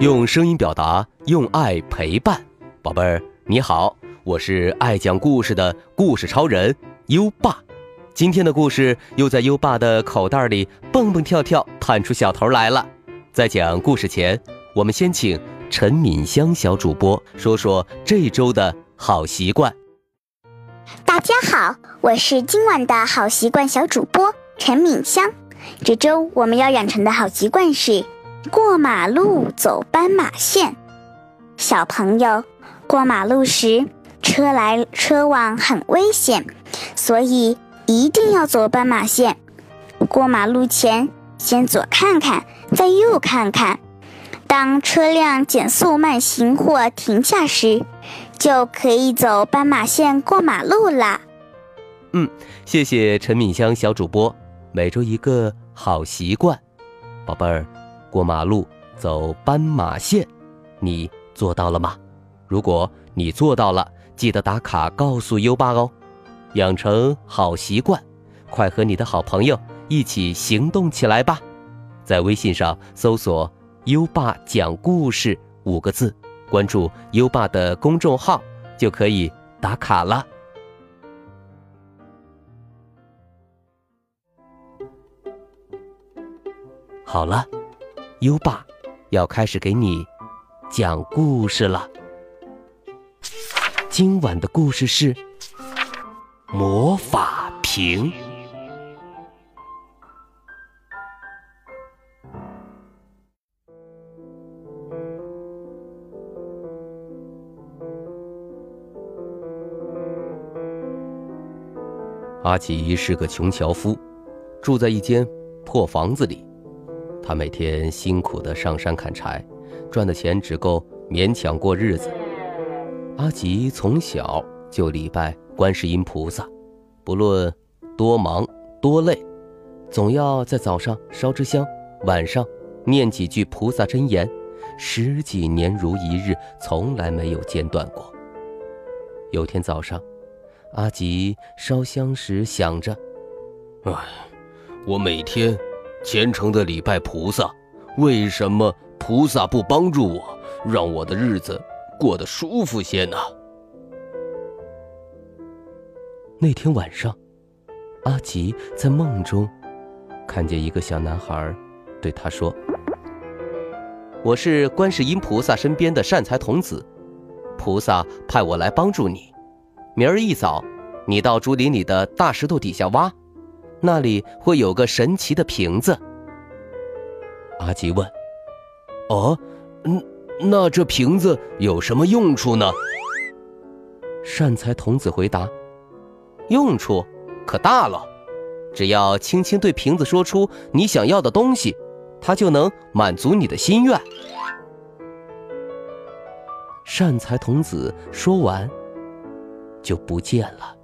用声音表达，用爱陪伴，宝贝儿你好，我是爱讲故事的故事超人优爸。今天的故事又在优爸的口袋里蹦蹦跳跳，探出小头来了。在讲故事前，我们先请陈敏香小主播说说这周的好习惯。大家好，我是今晚的好习惯小主播陈敏香。这周我们要养成的好习惯是过马路走斑马线。小朋友，过马路时车来车往很危险，所以一定要走斑马线。过马路前，先左看看，再右看看。当车辆减速慢行或停下时，就可以走斑马线过马路啦。嗯，谢谢陈敏香小主播。每周一个好习惯，宝贝儿，过马路走斑马线，你做到了吗？如果你做到了，记得打卡告诉优爸哦。养成好习惯，快和你的好朋友一起行动起来吧！在微信上搜索“优爸讲故事”五个字，关注优爸的公众号就可以打卡了。好了，优爸要开始给你讲故事了。今晚的故事是魔法瓶。阿奇是个穷樵夫，住在一间破房子里。他每天辛苦的上山砍柴，赚的钱只够勉强过日子。阿吉从小就礼拜观世音菩萨，不论多忙多累，总要在早上烧支香，晚上念几句菩萨真言，十几年如一日，从来没有间断过。有天早上，阿吉烧香时想着：“哎，我每天……”虔诚的礼拜菩萨，为什么菩萨不帮助我，让我的日子过得舒服些呢？那天晚上，阿吉在梦中看见一个小男孩，对他说：“我是观世音菩萨身边的善财童子，菩萨派我来帮助你。明儿一早，你到竹林里的大石头底下挖。”那里会有个神奇的瓶子。阿吉问：“哦，嗯，那这瓶子有什么用处呢？”善财童子回答：“用处可大了，只要轻轻对瓶子说出你想要的东西，它就能满足你的心愿。”善财童子说完，就不见了。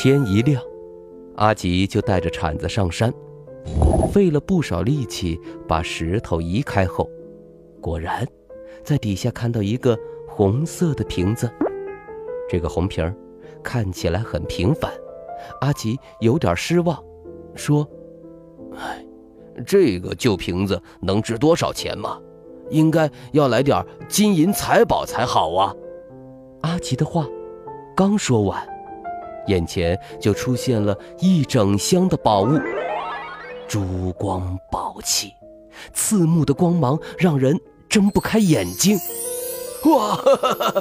天一亮，阿吉就带着铲子上山，费了不少力气把石头移开后，果然，在底下看到一个红色的瓶子。这个红瓶儿看起来很平凡，阿吉有点失望，说：“哎，这个旧瓶子能值多少钱吗？应该要来点金银财宝才好啊！”阿吉的话刚说完。眼前就出现了一整箱的宝物，珠光宝气，刺目的光芒让人睁不开眼睛。哇！哈哈哈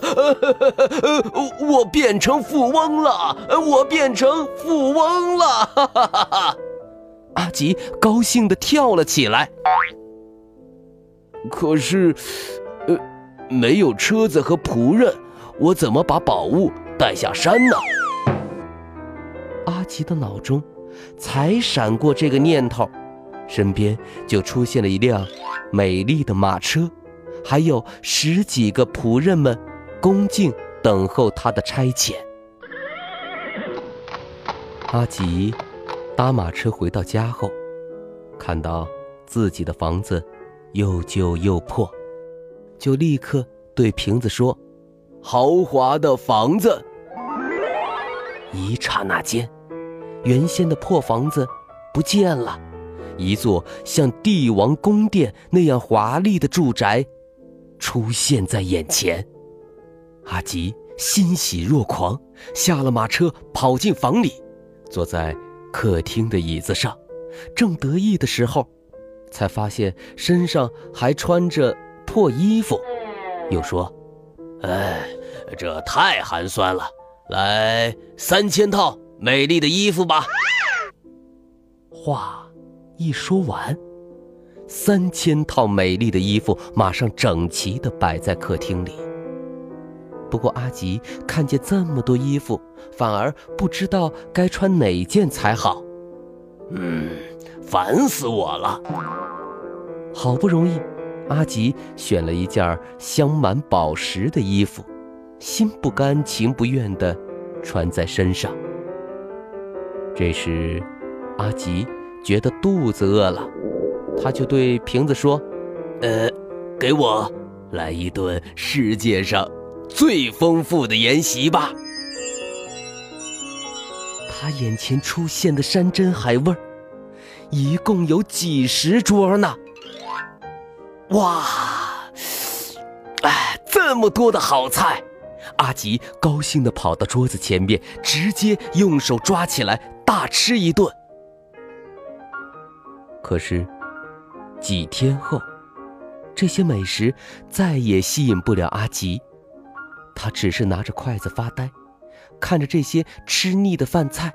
我变成富翁了！我变成富翁了！哈哈哈哈阿吉高兴地跳了起来。可是，呃，没有车子和仆人，我怎么把宝物带下山呢？阿吉的脑中才闪过这个念头，身边就出现了一辆美丽的马车，还有十几个仆人们恭敬等候他的差遣。阿吉搭马车回到家后，看到自己的房子又旧又破，就立刻对瓶子说：“豪华的房子。”一刹那间。原先的破房子不见了，一座像帝王宫殿那样华丽的住宅出现在眼前。阿吉欣喜若狂，下了马车，跑进房里，坐在客厅的椅子上，正得意的时候，才发现身上还穿着破衣服，又说：“哎，这太寒酸了，来三千套美丽的衣服吧。”话一说完，三千套美丽的衣服马上整齐的摆在客厅里。不过阿吉看见这么多衣服，反而不知道该穿哪件才好。嗯，烦死我了！好不容易，阿吉选了一件镶满宝石的衣服，心不甘情不愿地穿在身上。这时，阿吉觉得肚子饿了，他就对瓶子说：“呃，给我来一顿世界上……”最丰富的宴席吧！他眼前出现的山珍海味一共有几十桌呢！哇，哎，这么多的好菜！阿吉高兴地跑到桌子前面，直接用手抓起来大吃一顿。可是，几天后，这些美食再也吸引不了阿吉。他只是拿着筷子发呆，看着这些吃腻的饭菜。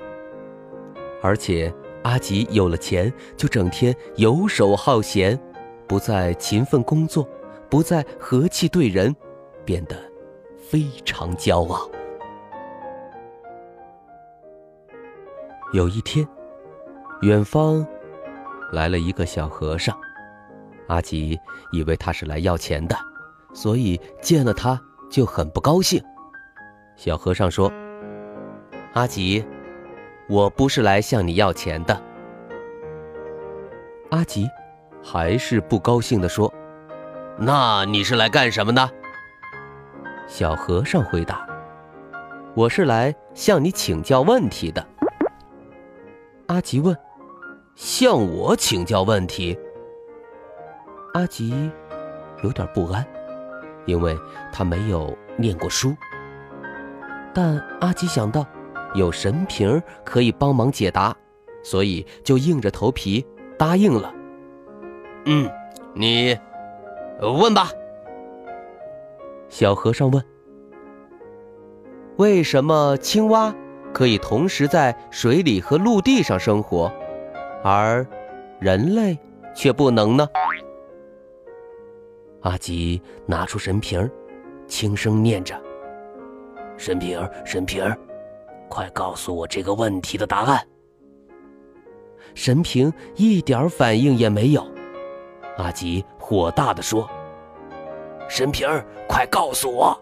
而且阿吉有了钱，就整天游手好闲，不再勤奋工作，不再和气对人，变得非常骄傲。有一天，远方来了一个小和尚，阿吉以为他是来要钱的，所以见了他。就很不高兴。小和尚说：“阿吉，我不是来向你要钱的。”阿吉还是不高兴地说：“那你是来干什么的？”小和尚回答：“我是来向你请教问题的。”阿吉问：“向我请教问题？”阿吉有点不安。因为他没有念过书，但阿吉想到有神瓶可以帮忙解答，所以就硬着头皮答应了。嗯，你问吧。小和尚问：“为什么青蛙可以同时在水里和陆地上生活，而人类却不能呢？”阿吉拿出神瓶，轻声念着：“神瓶，神瓶，快告诉我这个问题的答案。”神瓶一点反应也没有。阿吉火大地说：“神瓶，快告诉我！”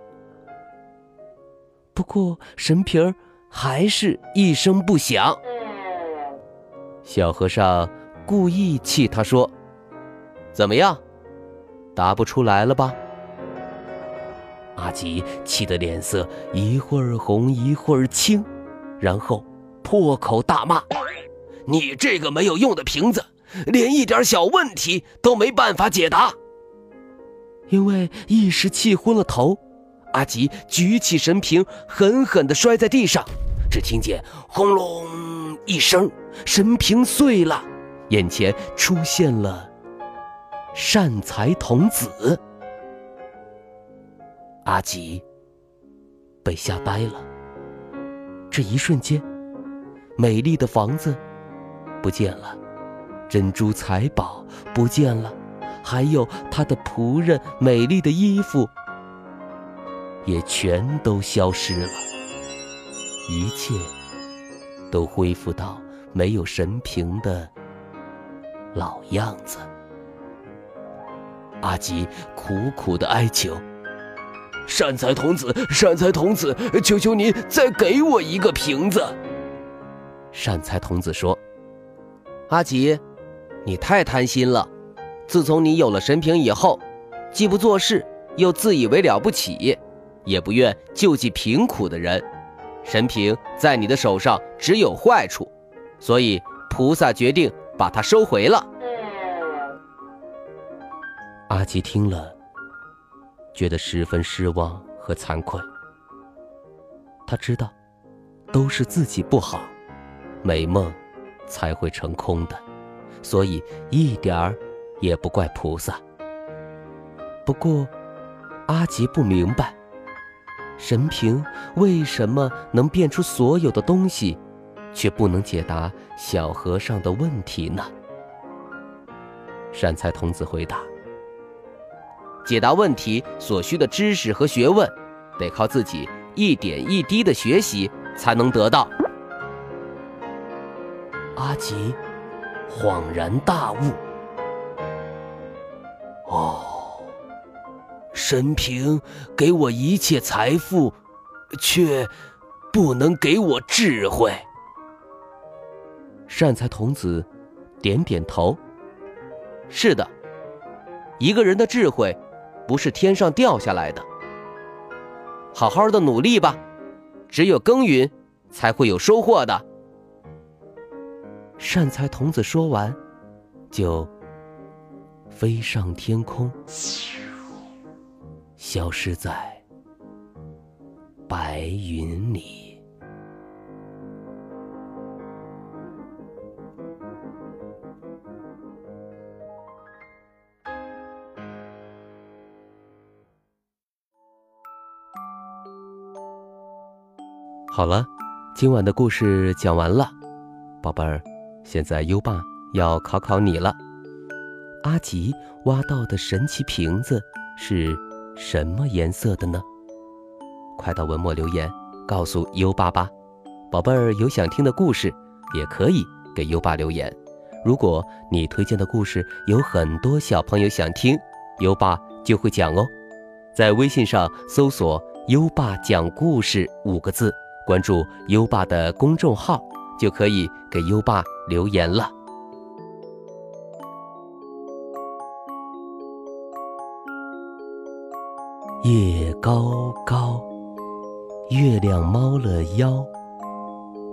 不过神瓶还是一声不响。小和尚故意气他说：“怎么样？”答不出来了吧？阿吉气得脸色一会儿红一会儿青，然后破口大骂：“你这个没有用的瓶子，连一点小问题都没办法解答！”因为一时气昏了头，阿吉举起神瓶，狠狠地摔在地上，只听见轰隆一声，神瓶碎了，眼前出现了。善财童子，阿吉被吓呆了。这一瞬间，美丽的房子不见了，珍珠财宝不见了，还有他的仆人美丽的衣服也全都消失了，一切都恢复到没有神瓶的老样子。阿吉苦苦的哀求：“善财童子，善财童子，求求您再给我一个瓶子。”善财童子说：“阿吉，你太贪心了。自从你有了神瓶以后，既不做事，又自以为了不起，也不愿救济贫苦的人。神瓶在你的手上只有坏处，所以菩萨决定把它收回了。”阿吉听了，觉得十分失望和惭愧。他知道，都是自己不好，美梦才会成空的，所以一点儿也不怪菩萨。不过，阿吉不明白，神瓶为什么能变出所有的东西，却不能解答小和尚的问题呢？善财童子回答。解答问题所需的知识和学问，得靠自己一点一滴的学习才能得到。阿吉恍然大悟：哦，神平给我一切财富，却不能给我智慧。善财童子点点头：是的，一个人的智慧。不是天上掉下来的，好好的努力吧，只有耕耘，才会有收获的。善财童子说完，就飞上天空，消失在白云里。好了，今晚的故事讲完了，宝贝儿，现在优爸要考考你了。阿吉挖到的神奇瓶子是什么颜色的呢？快到文末留言告诉优爸吧。宝贝儿有想听的故事，也可以给优爸留言。如果你推荐的故事有很多小朋友想听，优爸就会讲哦。在微信上搜索“优爸讲故事”五个字。关注优爸的公众号，就可以给优爸留言了。夜高高，月亮猫了腰，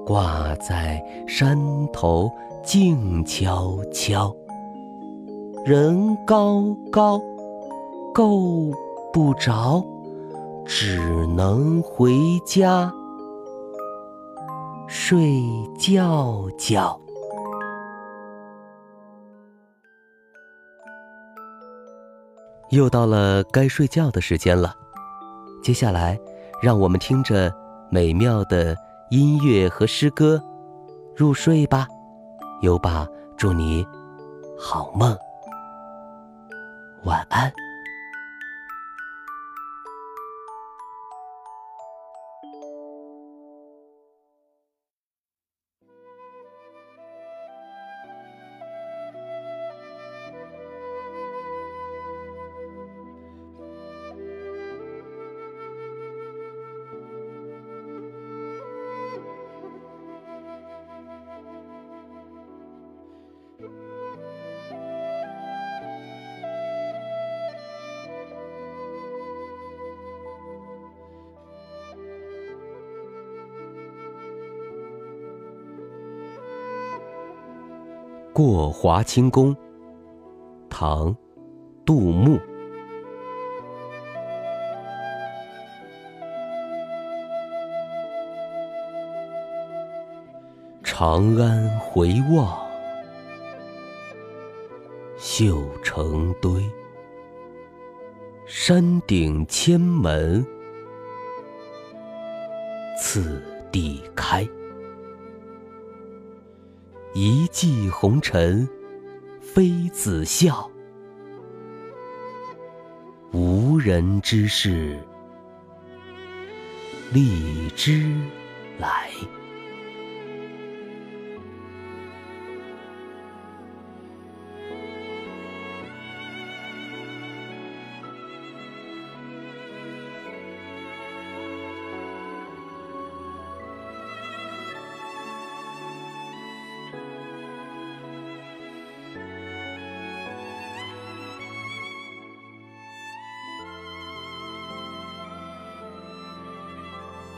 挂在山头静悄悄。人高高，够不着，只能回家。睡觉觉，又到了该睡觉的时间了。接下来，让我们听着美妙的音乐和诗歌入睡吧。优爸祝你好梦，晚安。过华清宫，唐，杜牧。长安回望，绣成堆。山顶千门，次第开。一骑红尘妃子笑，无人知是荔枝来。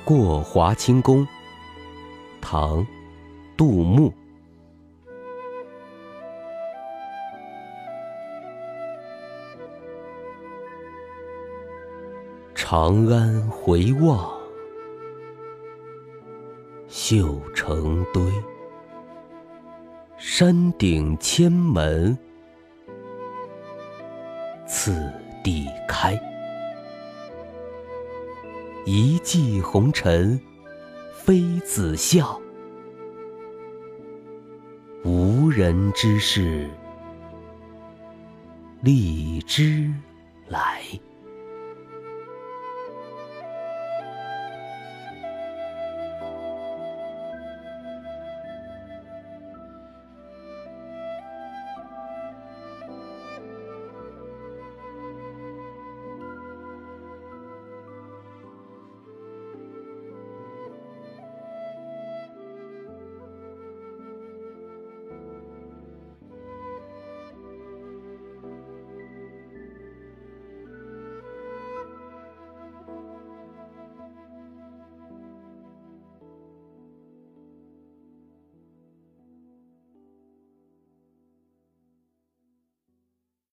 过华清宫，唐，杜牧。长安回望，绣成堆。山顶千门，次第开。一骑红尘，妃子笑。无人知是荔枝来。